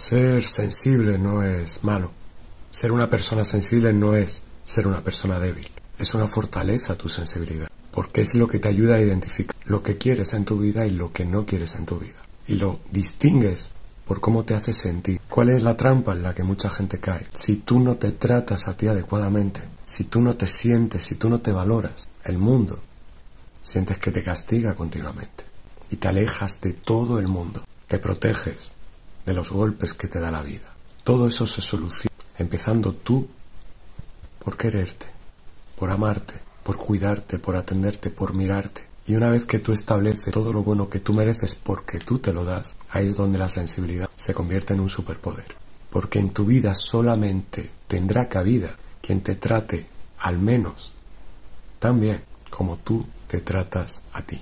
Ser sensible no es malo. Ser una persona sensible no es ser una persona débil. Es una fortaleza tu sensibilidad. Porque es lo que te ayuda a identificar lo que quieres en tu vida y lo que no quieres en tu vida. Y lo distingues por cómo te hace sentir. ¿Cuál es la trampa en la que mucha gente cae? Si tú no te tratas a ti adecuadamente, si tú no te sientes, si tú no te valoras, el mundo sientes que te castiga continuamente y te alejas de todo el mundo. Te proteges de los golpes que te da la vida. Todo eso se soluciona empezando tú por quererte, por amarte, por cuidarte, por atenderte, por mirarte. Y una vez que tú estableces todo lo bueno que tú mereces porque tú te lo das, ahí es donde la sensibilidad se convierte en un superpoder. Porque en tu vida solamente tendrá cabida quien te trate al menos tan bien como tú te tratas a ti.